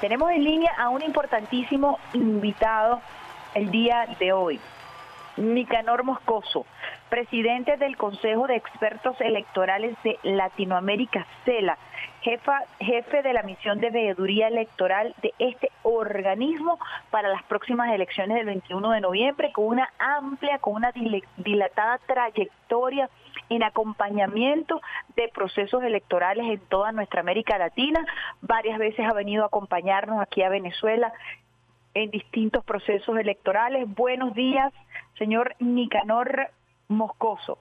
Tenemos en línea a un importantísimo invitado el día de hoy. Nicanor Moscoso, presidente del Consejo de Expertos Electorales de Latinoamérica, CELA, jefa, jefe de la misión de veeduría electoral de este organismo para las próximas elecciones del 21 de noviembre, con una amplia, con una dilatada trayectoria en acompañamiento de procesos electorales en toda nuestra América Latina. Varias veces ha venido a acompañarnos aquí a Venezuela en distintos procesos electorales. Buenos días, señor Nicanor Moscoso.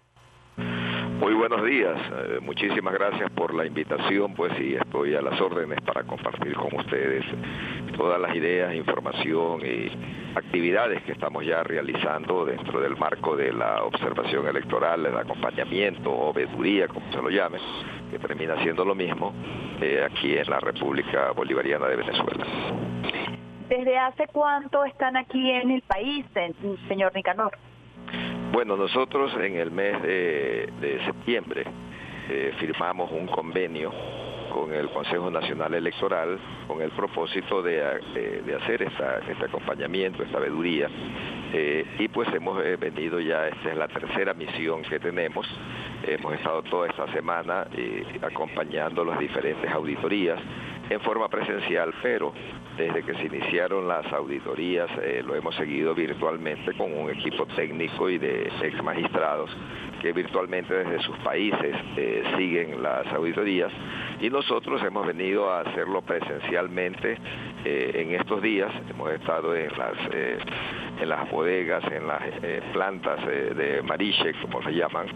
Muy buenos días, eh, muchísimas gracias por la invitación, pues y estoy a las órdenes para compartir con ustedes todas las ideas, información y actividades que estamos ya realizando dentro del marco de la observación electoral, el acompañamiento o veeduría, como se lo llame, que termina siendo lo mismo eh, aquí en la República Bolivariana de Venezuela. ¿Desde hace cuánto están aquí en el país, señor Nicanor? Bueno, nosotros en el mes de, septiembre eh, firmamos un convenio con el Consejo Nacional Electoral con el propósito de, hacer este acompañamiento, esta veeduría. Eh, y pues hemos eh, venido ya, esta es la tercera misión que tenemos. Hemos estado toda esta semana acompañando las diferentes auditorías en forma presencial, pero desde que se iniciaron las auditorías eh, lo hemos seguido virtualmente con un equipo técnico y de ex magistrados que virtualmente desde sus países eh, siguen las auditorías y nosotros hemos venido a hacerlo presencialmente eh, en estos días. Hemos estado en las en las bodegas, en las plantas de Mariche, como se llaman,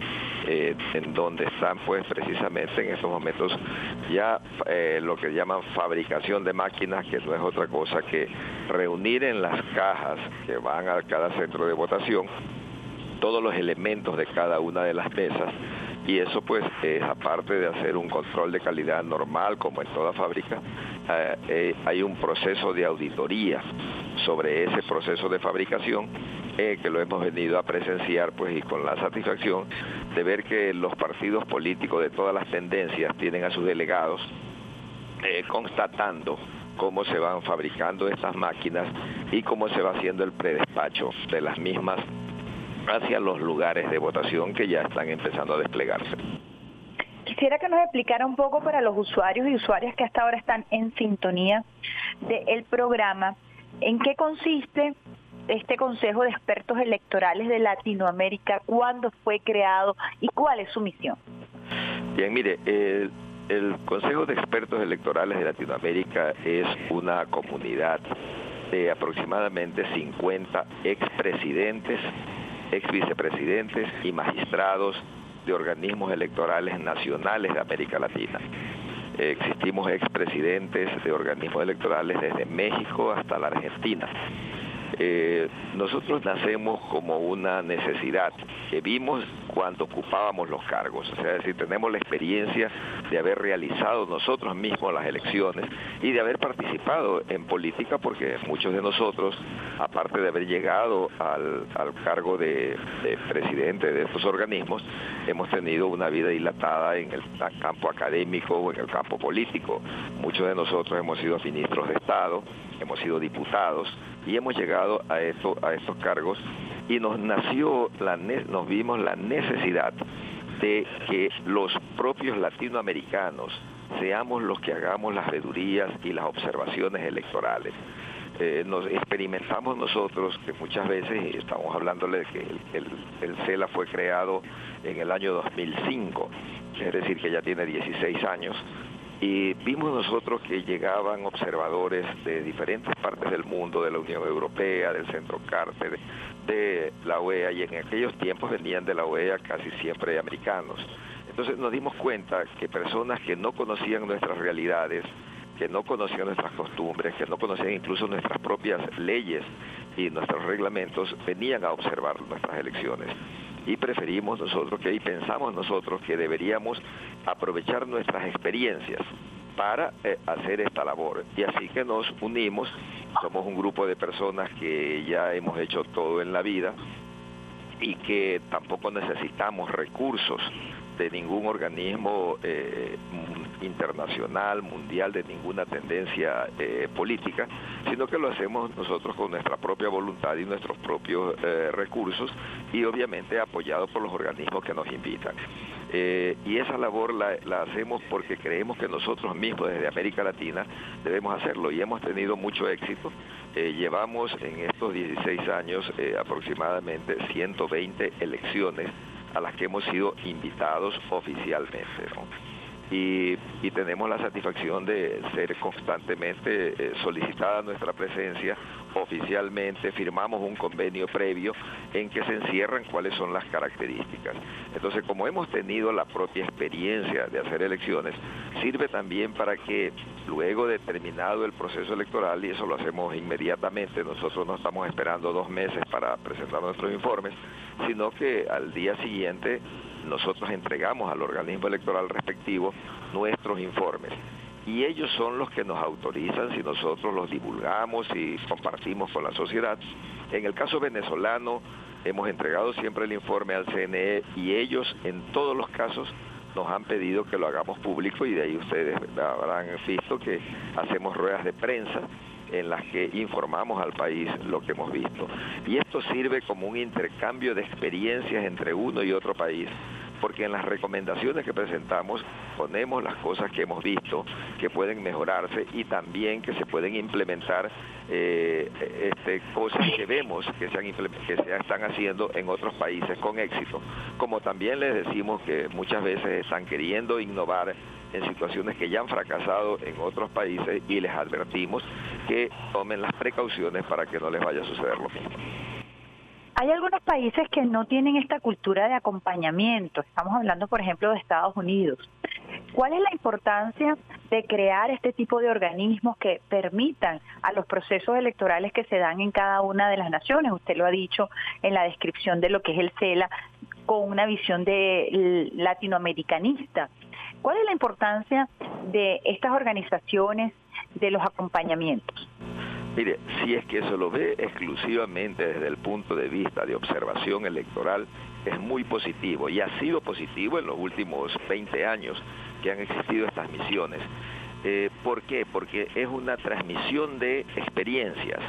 en donde están pues precisamente en estos momentos ya lo que llaman fabricación de máquinas, que no es otra cosa que reunir en las cajas que van a cada centro de votación todos los elementos de cada una de las mesas y eso pues es aparte de hacer un control de calidad normal como en toda fábrica, eh, eh, hay un proceso de auditoría sobre ese proceso de fabricación eh, que lo hemos venido a presenciar pues y con la satisfacción de ver que los partidos políticos de todas las tendencias tienen a sus delegados constatando cómo se van fabricando estas máquinas y cómo se va haciendo el predespacho de las mismas hacia los lugares de votación que ya están empezando a desplegarse. Quisiera que nos explicara un poco para los usuarios y usuarias que hasta ahora están en sintonía del programa, en qué consiste este Consejo de Expertos Electorales de Latinoamérica, cuándo fue creado y cuál es su misión. Bien, mire, el el Consejo de Expertos Electorales de Latinoamérica es una comunidad de aproximadamente 50 expresidentes, exvicepresidentes y magistrados de organismos electorales nacionales de América Latina. Existimos expresidentes de organismos electorales desde México hasta la Argentina. Eh, nosotros nacemos como una necesidad que vimos cuando ocupábamos los cargos, o sea, es decir, tenemos la experiencia de haber realizado nosotros mismos las elecciones y de haber participado en política porque muchos de nosotros, aparte de haber llegado al, cargo de, presidente de estos organismos, hemos tenido una vida dilatada en el campo académico o en el campo político. Muchos de nosotros hemos sido ministros de Estado, hemos sido diputados y hemos llegado a, esto, a estos cargos y nos nació, nos vimos la necesidad de que los propios latinoamericanos seamos los que hagamos las vedurías y las observaciones electorales. Eh, nos experimentamos nosotros que muchas veces, estamos hablándole de que el, el, CELA fue creado en el año 2005, es decir, que ya tiene 16 años, y vimos nosotros que llegaban observadores de diferentes partes del mundo, de la Unión Europea, del Centro Cárter, de la OEA, y en aquellos tiempos venían de la OEA casi siempre americanos. Entonces nos dimos cuenta que personas que no conocían nuestras realidades, que no conocían nuestras costumbres, que no conocían incluso nuestras propias leyes y nuestros reglamentos, venían a observar nuestras elecciones y preferimos nosotros que y pensamos nosotros que deberíamos aprovechar nuestras experiencias para eh, hacer esta labor. Y así que nos unimos, somos un grupo de personas que ya hemos hecho todo en la vida y que tampoco necesitamos recursos de ningún organismo eh, internacional, mundial, de ninguna tendencia eh, política, sino que lo hacemos nosotros con nuestra propia voluntad y nuestros propios eh, recursos y obviamente apoyados por los organismos que nos invitan. y esa labor la, hacemos porque creemos que nosotros mismos desde América Latina debemos hacerlo y hemos tenido mucho éxito. llevamos en estos 16 años aproximadamente 120 elecciones a las que hemos sido invitados oficialmente. Y, tenemos la satisfacción de ser constantemente eh, solicitada nuestra presencia oficialmente, firmamos un convenio previo en que se encierran cuáles son las características. Entonces, como hemos tenido la propia experiencia de hacer elecciones, sirve también para que luego de terminado el proceso electoral, y eso lo hacemos inmediatamente, nosotros no estamos esperando dos meses para presentar nuestros informes, sino que al día siguiente nosotros entregamos al organismo electoral respectivo nuestros informes. Y ellos son los que nos autorizan si nosotros los divulgamos y compartimos con la sociedad. En el caso venezolano, hemos entregado siempre el informe al CNE y ellos en todos los casos nos han pedido que lo hagamos público y de ahí ustedes habrán visto que hacemos ruedas de prensa en las que informamos al país lo que hemos visto. Y esto sirve como un intercambio de experiencias entre uno y otro país porque en las recomendaciones que presentamos ponemos las cosas que hemos visto que pueden mejorarse y también que se pueden implementar eh, este, cosas que vemos que se, que se están haciendo en otros países con éxito. Como también les decimos que muchas veces están queriendo innovar en situaciones que ya han fracasado en otros países y les advertimos que tomen las precauciones para que no les vaya a suceder lo mismo. Hay algunos países que no tienen esta cultura de acompañamiento. Estamos hablando, por ejemplo, de Estados Unidos. ¿Cuál es la importancia de crear este tipo de organismos que permitan a los procesos electorales que se dan en cada una de las naciones? Usted lo ha dicho en la descripción de lo que es el CELA, con una visión de latinoamericanista. ¿Cuál es la importancia de estas organizaciones, de los acompañamientos? Mire, si es que se lo ve exclusivamente desde el punto de vista de observación electoral, es muy positivo y ha sido positivo en los últimos 20 años que han existido estas misiones. Eh, ¿Por qué? Porque es una transmisión de experiencias.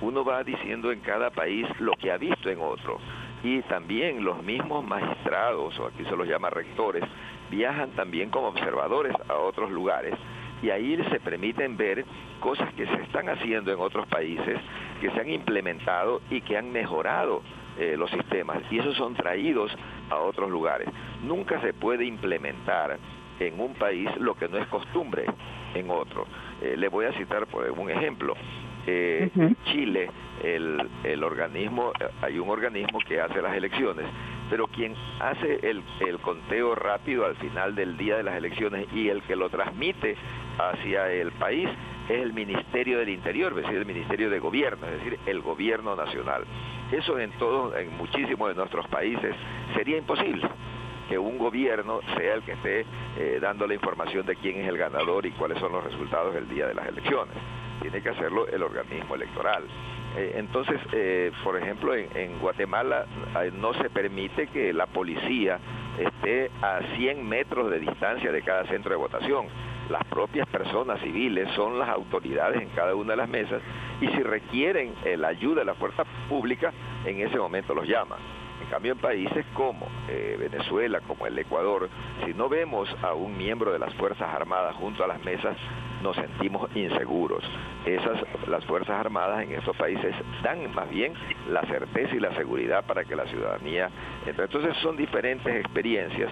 Uno va diciendo en cada país lo que ha visto en otro y también los mismos magistrados, o aquí se los llama rectores, viajan también como observadores a otros lugares y ahí se permiten ver cosas que se están haciendo en otros países, que se han implementado y que han mejorado eh, los sistemas y esos son traídos a otros lugares. Nunca se puede implementar en un país lo que no es costumbre en otro. Eh, le voy a citar por un ejemplo. Eh, Chile, el, el organismo, hay un organismo que hace las elecciones pero quien hace el, conteo rápido al final del día de las elecciones y el que lo transmite hacia el país es el Ministerio del Interior, es decir, el Ministerio de Gobierno, es decir, el Gobierno Nacional. Eso en todos, en muchísimos de nuestros países sería imposible que un gobierno sea el que esté eh, dando la información de quién es el ganador y cuáles son los resultados del día de las elecciones. Tiene que hacerlo el organismo electoral. Eh, entonces, eh, por ejemplo, en, Guatemala eh, no se permite que la policía esté a 100 metros de distancia de cada centro de votación. Las propias personas civiles son las autoridades en cada una de las mesas y si requieren la ayuda de la fuerza pública, en ese momento los llaman. En cambio, en países como Venezuela, como el Ecuador, si no vemos a un miembro de las Fuerzas Armadas junto a las mesas, nos sentimos inseguros. Esas, las Fuerzas Armadas en esos países dan más bien la certeza y la seguridad para que la ciudadanía... Entonces son diferentes experiencias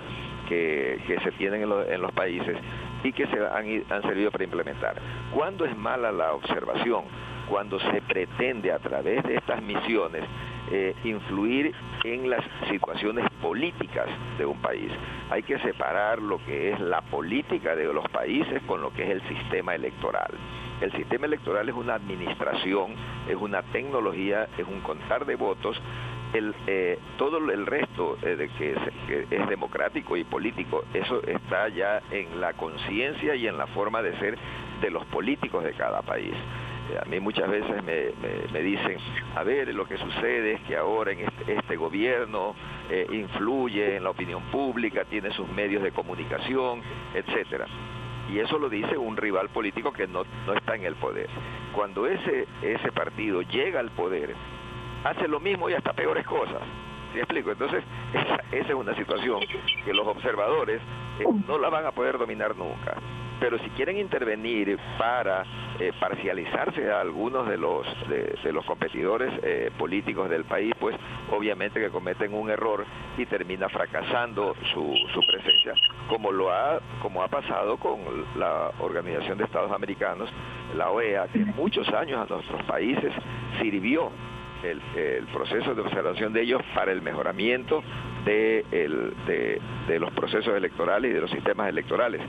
que, se tienen en, los países y que se han, han servido para implementar. ¿Cuándo es mala la observación? Cuando se pretende a través de estas misiones eh, influir en las situaciones políticas de un país. Hay que separar lo que es la política de los países con lo que es el sistema electoral. El sistema electoral es una administración, es una tecnología, es un contar de votos. El, eh, todo el resto eh, de que es democrático y político, eso está ya en la conciencia y en la forma de ser de los políticos de cada país. A mí muchas veces me, dicen, a ver, lo que sucede es que ahora en este, este gobierno eh, influye en la opinión pública, tiene sus medios de comunicación, etcétera. Y eso lo dice un rival político que no, no está en el poder. Cuando ese, ese partido llega al poder, hace lo mismo y hasta peores cosas. ¿Sí explico? Entonces, esa, esa es una situación que los observadores eh, no la van a poder dominar nunca pero si quieren intervenir para eh, parcializarse a algunos de los de, los competidores eh, políticos del país, pues obviamente que cometen un error y termina fracasando su, su presencia, como lo ha como ha pasado con la Organización de Estados Americanos, la OEA, que muchos años a nuestros países sirvió el, proceso de observación de ellos para el mejoramiento de, de, los procesos electorales y de los sistemas electorales,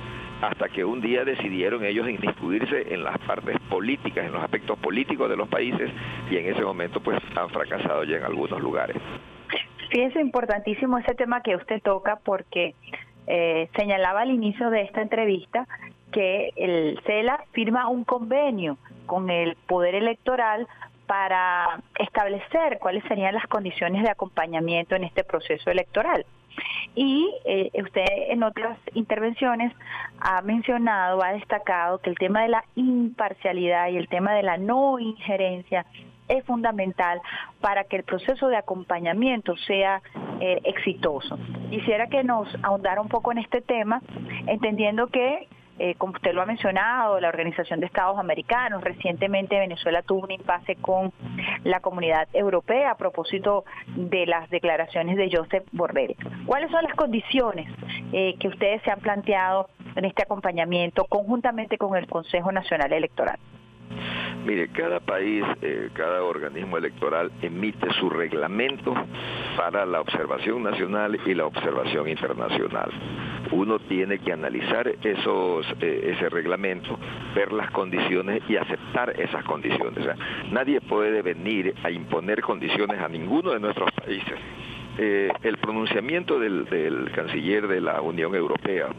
hasta que un día decidieron ellos inmiscuirse en las partes políticas, en los aspectos políticos de los países, y en ese momento pues han fracasado ya en algunos lugares. Fíjense, importantísimo ese tema que usted toca porque eh, señalaba al inicio de esta entrevista que el CELA firma un convenio con el Poder Electoral para establecer cuáles serían las condiciones de acompañamiento en este proceso electoral. Y eh, usted en otras intervenciones ha mencionado, ha destacado que el tema de la imparcialidad y el tema de la no injerencia es fundamental para que el proceso de acompañamiento sea eh, exitoso. Quisiera que nos ahondara un poco en este tema, entendiendo que eh, como usted lo ha mencionado, la Organización de Estados Americanos. Recientemente Venezuela tuvo un impasse con la comunidad europea a propósito de las declaraciones de Joseph Borrell. ¿Cuáles son las condiciones eh, que ustedes se han planteado en este acompañamiento conjuntamente con el Consejo Nacional Electoral? Mire, cada país, eh, cada organismo electoral emite su reglamento para la observación nacional y la observación internacional. Uno tiene que analizar esos, eh, ese reglamento, ver las condiciones y aceptar esas condiciones. nadie puede venir a imponer condiciones a ninguno de nuestros países. Eh, el pronunciamiento del canciller de la Unión Europea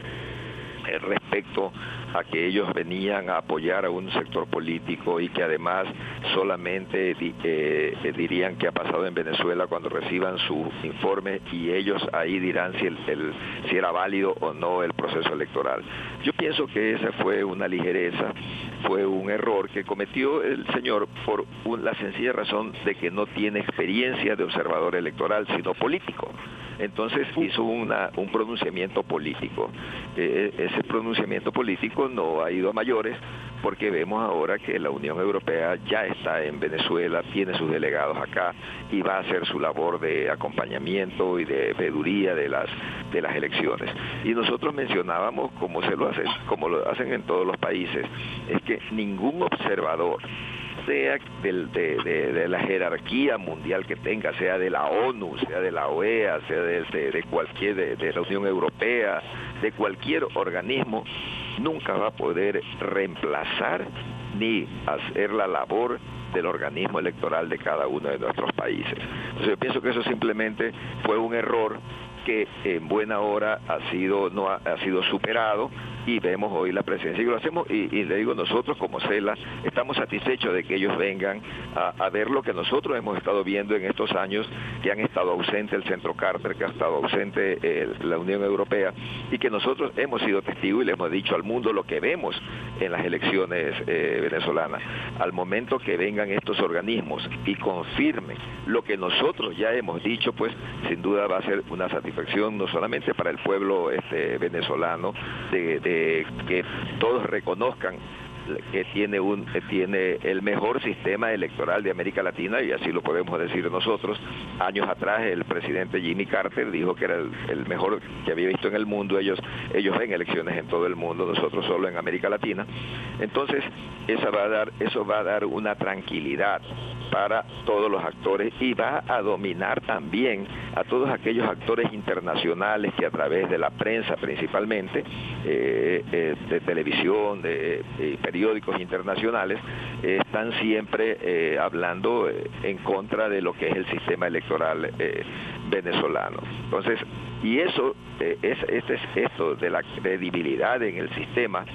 respecto a que ellos venían a apoyar a un sector político y que además solamente eh, eh, dirían qué ha pasado en Venezuela cuando reciban su informe y ellos ahí dirán si, el, si era válido o no el proceso electoral. Yo pienso que esa fue una ligereza, fue un error que cometió el señor por la sencilla razón de que no tiene experiencia de observador electoral, sino político entonces hizo una, un pronunciamiento político. Eh, ese pronunciamiento político no ha ido a mayores porque vemos ahora que la Unión Europea ya está en Venezuela, tiene sus delegados acá y va a hacer su labor de acompañamiento y de veeduría de las de las elecciones. Y nosotros mencionábamos como se lo hacen, como lo hacen en todos los países, es que ningún observador sea de, la jerarquía mundial que tenga, sea de la ONU, sea de la OEA, sea de, cualquier, de, la Unión Europea, de cualquier organismo, nunca va a poder reemplazar ni hacer la labor del organismo electoral de cada uno de nuestros países. Entonces yo pienso que eso simplemente fue un error que en buena hora ha sido no ha, sido superado y vemos hoy la presencia y lo hacemos y, le digo nosotros como CELA estamos satisfechos de que ellos vengan a, ver lo que nosotros hemos estado viendo en estos años que han estado ausente el Centro Carter que ha estado ausente eh, la Unión Europea y que nosotros hemos sido testigos y le hemos dicho al mundo lo que vemos en las elecciones eh, venezolanas. Al momento que vengan estos organismos y confirmen lo que nosotros ya hemos dicho pues sin duda va a ser una satisfacción no solamente para el pueblo este, venezolano, de que todos reconozcan que tiene un tiene el mejor sistema electoral de América Latina y así lo podemos decir nosotros. Años atrás el presidente Jimmy Carter dijo que era el, mejor que había visto en el mundo. Ellos ellos ven elecciones en todo el mundo, nosotros solo en América Latina. Entonces, esa va a dar eso va a dar una tranquilidad para todos los actores y va a dominar también a todos aquellos actores internacionales que a través de la prensa principalmente, eh, eh, de televisión, de, de periódicos internacionales eh, están siempre eh, hablando eh, en contra de lo que es el sistema electoral venezolano. Entonces, y eso, es, este es esto de la credibilidad en el sistema,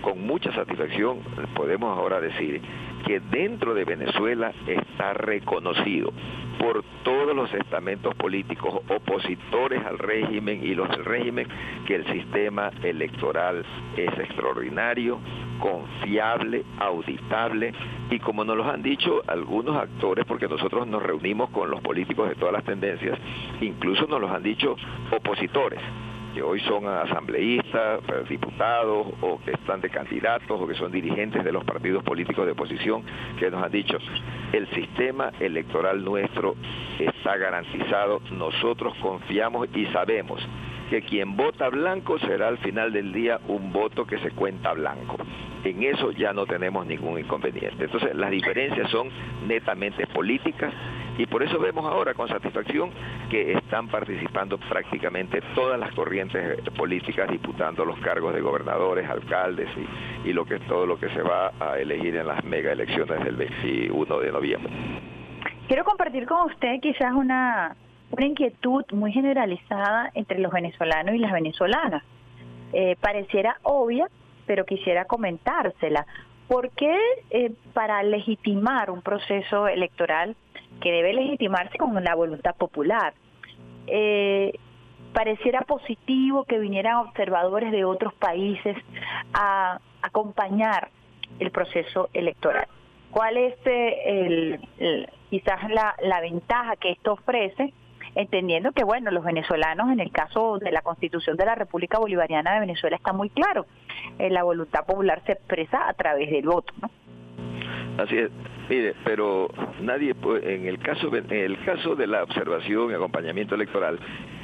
con mucha satisfacción podemos ahora decir que dentro de Venezuela está reconocido por todos los estamentos políticos opositores al régimen y los del régimen que el sistema electoral es extraordinario, confiable, auditable y como nos lo han dicho algunos actores, porque nosotros nos reunimos con los políticos de todas las tendencias, incluso nos los han dicho opositores que hoy son asambleístas, diputados o que están de candidatos o que son dirigentes de los partidos políticos de oposición, que nos han dicho, el sistema electoral nuestro está garantizado, nosotros confiamos y sabemos que quien vota blanco será al final del día un voto que se cuenta blanco. En eso ya no tenemos ningún inconveniente. Entonces las diferencias son netamente políticas y por eso vemos ahora con satisfacción que están participando prácticamente todas las corrientes políticas disputando los cargos de gobernadores, alcaldes y, lo que todo lo que se va a elegir en las mega elecciones del 21 de noviembre. Quiero compartir con usted quizás una una inquietud muy generalizada entre los venezolanos y las venezolanas. Eh, pareciera obvia, pero quisiera comentársela. ¿Por qué eh, para legitimar un proceso electoral que debe legitimarse con la voluntad popular, eh, pareciera positivo que vinieran observadores de otros países a acompañar el proceso electoral? ¿Cuál es el, quizás la, la ventaja que esto ofrece entendiendo que, bueno, los venezolanos, en el caso de la Constitución de la República Bolivariana de Venezuela, está muy claro, eh, la voluntad popular se expresa a través del voto, ¿no? Así es. Mire, pero nadie en el caso en el caso de la observación y acompañamiento electoral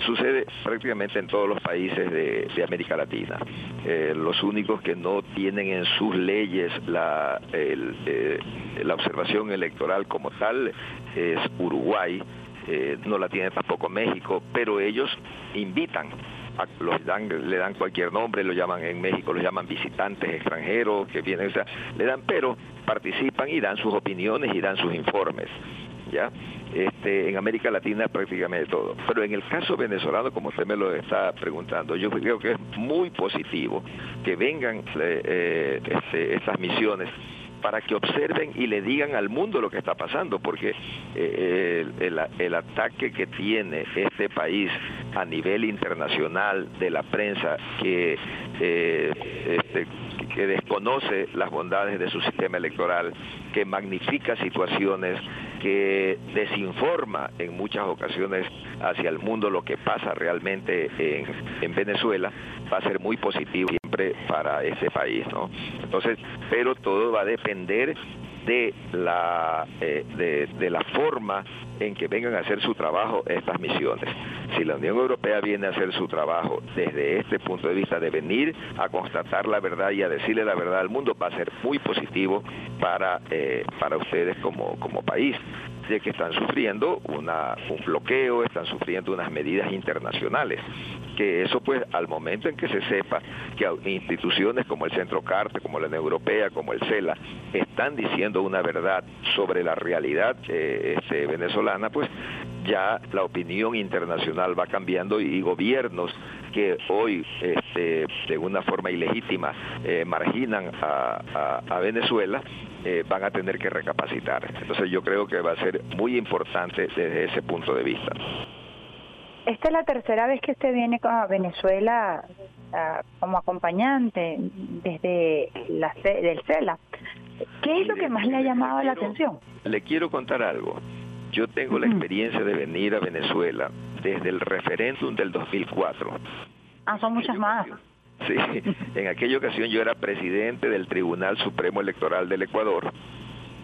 sucede prácticamente en todos los países de, América Latina. Eh, los únicos que no tienen en sus leyes la eh, la observación electoral como tal es Uruguay eh, no la tiene tampoco México, pero ellos invitan los dan, le dan cualquier nombre, lo llaman en México, lo llaman visitantes extranjeros que vienen, o sea, le dan, pero participan y dan sus opiniones y dan sus informes, ¿ya? Este, en América Latina prácticamente todo. Pero en el caso venezolano, como usted me lo está preguntando, yo creo que es muy positivo que vengan eh, eh este, estas misiones para que observen y le digan al mundo lo que está pasando, porque eh, el, ataque que tiene este país a nivel internacional de la prensa que, eh, este, que desconoce las bondades de su sistema electoral, que magnifica situaciones, que desinforma en muchas ocasiones hacia el mundo lo que pasa realmente en, en Venezuela, va a ser muy positivo para ese país. Entonces, pero todo va a depender de la, eh, de, de, la forma en que vengan a hacer su trabajo estas misiones. Si la Unión Europea viene a hacer su trabajo desde este punto de vista de venir a constatar la verdad y a decirle la verdad al mundo, va a ser muy positivo para, eh, para ustedes como, como país de que están sufriendo una, un bloqueo, están sufriendo unas medidas internacionales que eso pues al momento en que se sepa que instituciones como el Centro Carte, como la Unión Europea, como el CELA, están diciendo una verdad sobre la realidad eh, este, venezolana, pues ya la opinión internacional va cambiando y gobiernos que hoy este, de una forma ilegítima eh, marginan a, a, Venezuela eh, van a tener que recapacitar. Entonces yo creo que va a ser muy importante desde ese punto de vista. Esta es la tercera vez que usted viene a Venezuela como acompañante desde la del CELA. ¿Qué es lo que más le ha llamado la atención? Le quiero contar algo. Yo tengo la experiencia de venir a Venezuela desde el referéndum del 2004. Ah, son muchas más. Sí, en aquella ocasión yo era presidente del Tribunal Supremo Electoral del Ecuador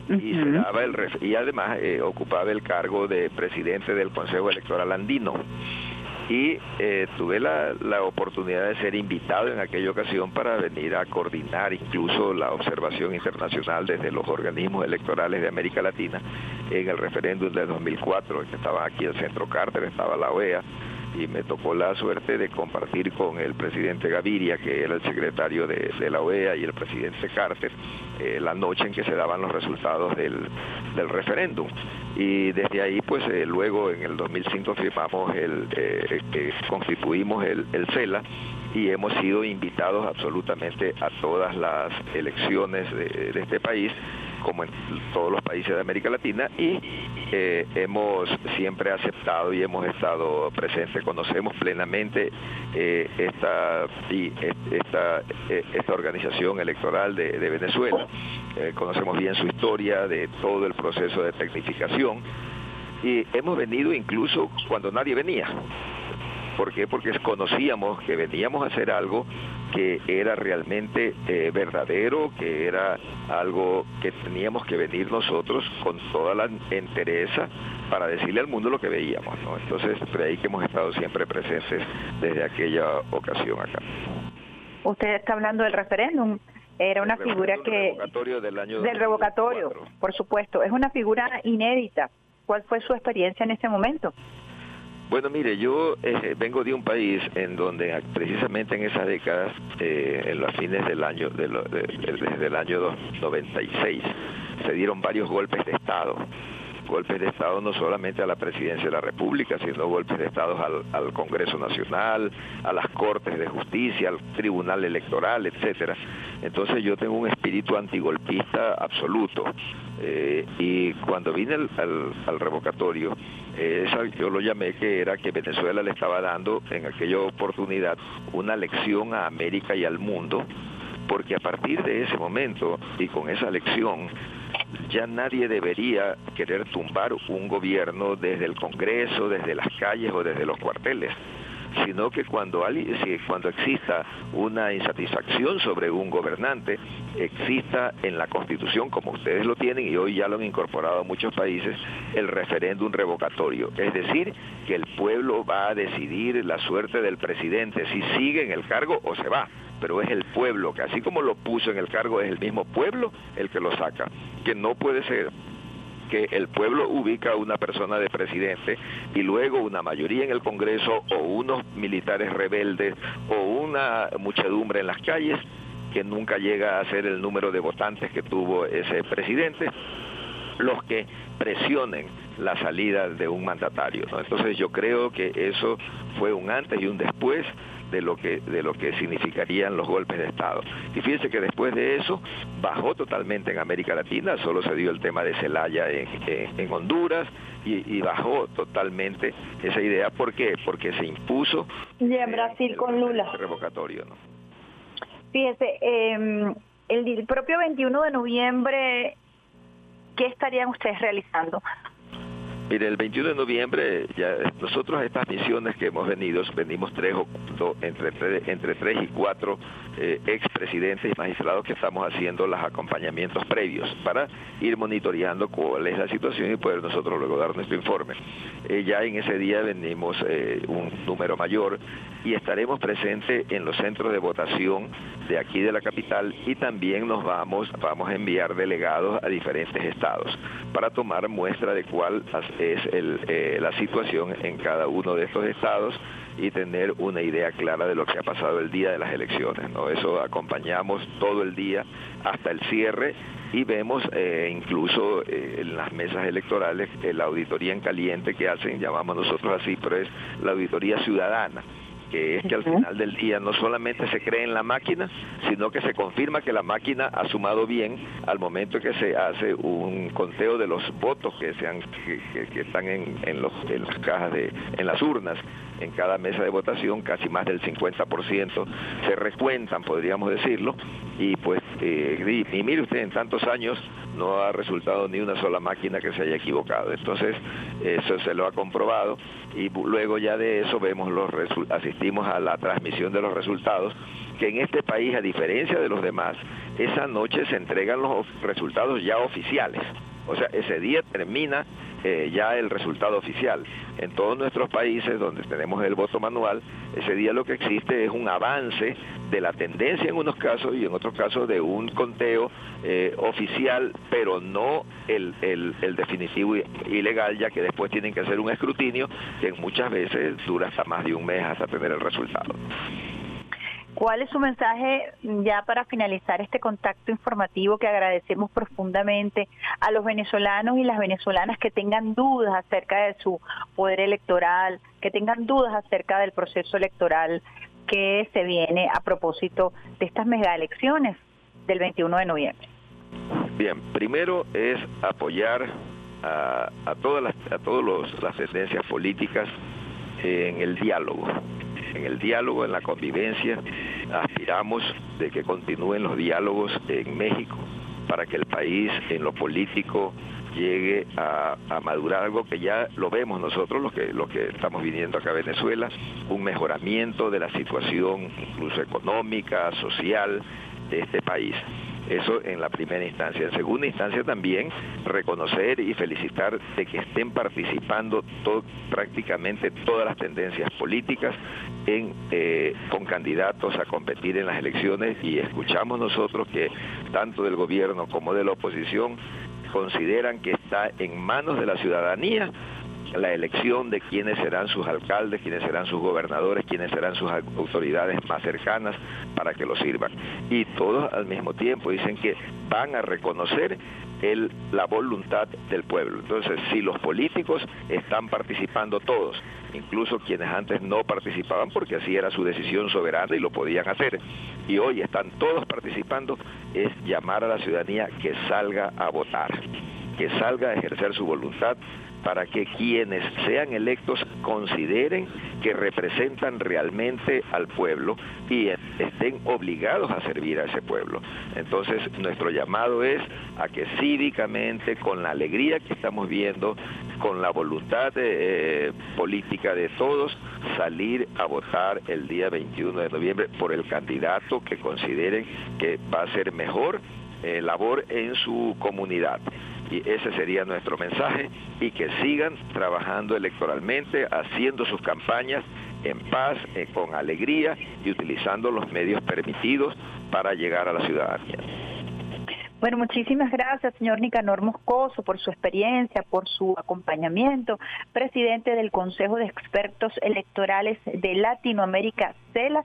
y, el, y además eh, ocupaba el cargo de presidente del Consejo Electoral Andino. Y eh, tuve la, la, oportunidad de ser invitado en aquella ocasión para venir a coordinar incluso la observación internacional desde los organismos electorales de América Latina en el referéndum de 2004, que estaba aquí el Centro Carter, estaba la OEA, y me tocó la suerte de compartir con el presidente Gaviria, que era el secretario de, la OEA, y el presidente Carter, eh, la noche en que se daban los resultados del, del referéndum. Y desde ahí, pues eh, luego en el 2005 firmamos el, eh, constituimos el, el CELA, y hemos sido invitados absolutamente a todas las elecciones de, este país como en todos los países de América Latina y eh, hemos siempre aceptado y hemos estado presentes, conocemos plenamente eh, esta, esta, eh, esta organización electoral de Venezuela, conocemos bien su historia, de todo el proceso de tecnificación y hemos venido incluso cuando nadie venía. ¿Por qué? Porque conocíamos que veníamos a hacer algo que era realmente eh, verdadero, que era algo que teníamos que venir nosotros con toda la entereza para decirle al mundo lo que veíamos. ¿no? Entonces, por ahí que hemos estado siempre presentes desde aquella ocasión acá. Usted está hablando del referéndum. Era una figura que... Revocatorio del año Del revocatorio, por supuesto. Es una figura inédita. ¿Cuál fue su experiencia en ese momento? Bueno, mire, yo eh, vengo de un país en donde precisamente en esas décadas, eh, en los fines del año, desde el año 96, se dieron varios golpes de Estado golpes de Estado no solamente a la presidencia de la República, sino golpes de Estado al, Congreso Nacional, a las Cortes de Justicia, al Tribunal Electoral, etcétera. Entonces yo tengo un espíritu antigolpista absoluto. Eh, y cuando vine al, revocatorio, eh, yo lo llamé que era que Venezuela le estaba dando en aquella oportunidad una lección a América y al mundo, porque a partir de ese momento y con esa lección ya nadie debería querer tumbar un gobierno desde el Congreso, desde las calles o desde los cuarteles sino que cuando, cuando exista una insatisfacción sobre un gobernante, exista en la Constitución, como ustedes lo tienen y hoy ya lo han incorporado a muchos países, el referéndum revocatorio. Es decir, que el pueblo va a decidir la suerte del presidente, si sigue en el cargo o se va pero es el pueblo, que así como lo puso en el cargo, es el mismo pueblo el que lo saca, que no puede ser que el pueblo ubica a una persona de presidente y luego una mayoría en el Congreso o unos militares rebeldes o una muchedumbre en las calles que nunca llega a ser el número de votantes que tuvo ese presidente, los que presionen la salida de un mandatario. Entonces yo creo que eso fue un antes y un después de lo que de lo que significarían los golpes de Estado. Y fíjense que después de eso bajó totalmente en América Latina, solo se dio el tema de Celaya en, Honduras y, bajó totalmente esa idea. ¿Por qué? Porque se impuso y en Brasil con Lula revocatorio, ¿no? Fíjese, em, el propio 21 de noviembre, ¿qué estarían ustedes realizando? Mire, el 21 de noviembre, ya nosotros estas misiones que hemos venido, venimos tres entre, entre tres y cuatro eh, expresidentes y magistrados que estamos haciendo los acompañamientos previos para ir monitoreando cuál es la situación y poder nosotros luego dar nuestro informe. Eh, ya en ese día venimos eh, un número mayor y estaremos presentes en los centros de votación de aquí de la capital y también nos vamos, vamos a enviar delegados a diferentes estados para tomar muestra de cuál es eh, la situación en cada uno de estos estados y tener una idea clara de lo que ha pasado el día de las elecciones. ¿no? Eso acompañamos todo el día hasta el cierre y vemos eh, incluso eh, en las mesas electorales la auditoría en caliente que hacen, llamamos nosotros así, pero es la auditoría ciudadana que es que al final del día no solamente se cree en la máquina, sino que se confirma que la máquina ha sumado bien al momento que se hace un conteo de los votos que, sean, que, están en, en, los, en las cajas, de, en las urnas. En cada mesa de votación, casi más del 50% se recuentan, podríamos decirlo, y pues, eh, y, mire usted, en tantos años no ha resultado ni una sola máquina que se haya equivocado. Entonces, eso se lo ha comprobado y luego ya de eso vemos los asistimos a la transmisión de los resultados, que en este país, a diferencia de los demás, esa noche se entregan los resultados ya oficiales. O sea, ese día termina eh, ya el resultado oficial. En todos nuestros países donde tenemos el voto manual, ese día lo que existe es un avance de la tendencia en unos casos y en otros casos de un conteo eh, oficial, pero no el, el, el definitivo ilegal, ya que después tienen que hacer un escrutinio que muchas veces dura hasta más de un mes hasta tener el resultado. ¿Cuál es su mensaje ya para finalizar este contacto informativo que agradecemos profundamente a los venezolanos y las venezolanas que tengan dudas acerca de su poder electoral, que tengan dudas acerca del proceso electoral? que se viene a propósito de estas mega elecciones del 21 de noviembre. Bien, primero es apoyar a, todas las a todos las tendencias políticas en el diálogo, en el diálogo, en la convivencia. Aspiramos de que continúen los diálogos en México para que el país en lo político llegue a, madurar algo que ya lo vemos nosotros, los que, los que estamos viniendo acá a Venezuela, un mejoramiento de la situación incluso económica, social de este país. Eso en la primera instancia. En segunda instancia también reconocer y felicitar de que estén participando prácticamente todas las tendencias políticas eh, con candidatos a competir en las elecciones y escuchamos nosotros que tanto del gobierno como de la oposición consideran que está en manos de la ciudadanía la elección de quiénes serán sus alcaldes, quiénes serán sus gobernadores, quiénes serán sus autoridades más cercanas para que lo sirvan. Y todos al mismo tiempo dicen que van a reconocer el, la voluntad del pueblo. Entonces, si los políticos están participando todos, incluso quienes antes no participaban porque así era su decisión soberana y lo podían hacer, y hoy están todos participando, es llamar a la ciudadanía que salga a votar, que salga a ejercer su voluntad para que quienes sean electos consideren que representan realmente al pueblo y estén obligados a servir a ese pueblo. Entonces, nuestro llamado es a que cívicamente, con la alegría que estamos viendo, con la voluntad eh, política de todos, salir a votar el día 21 de noviembre por el candidato que consideren que va a ser mejor eh, labor en su comunidad. Y ese sería nuestro mensaje y que sigan trabajando electoralmente, haciendo sus campañas en paz, eh, con alegría y utilizando los medios permitidos para llegar a la ciudadanía. Bueno, muchísimas gracias, señor Nicanor Moscoso, por su experiencia, por su acompañamiento, presidente del Consejo de Expertos Electorales de Latinoamérica, CELA.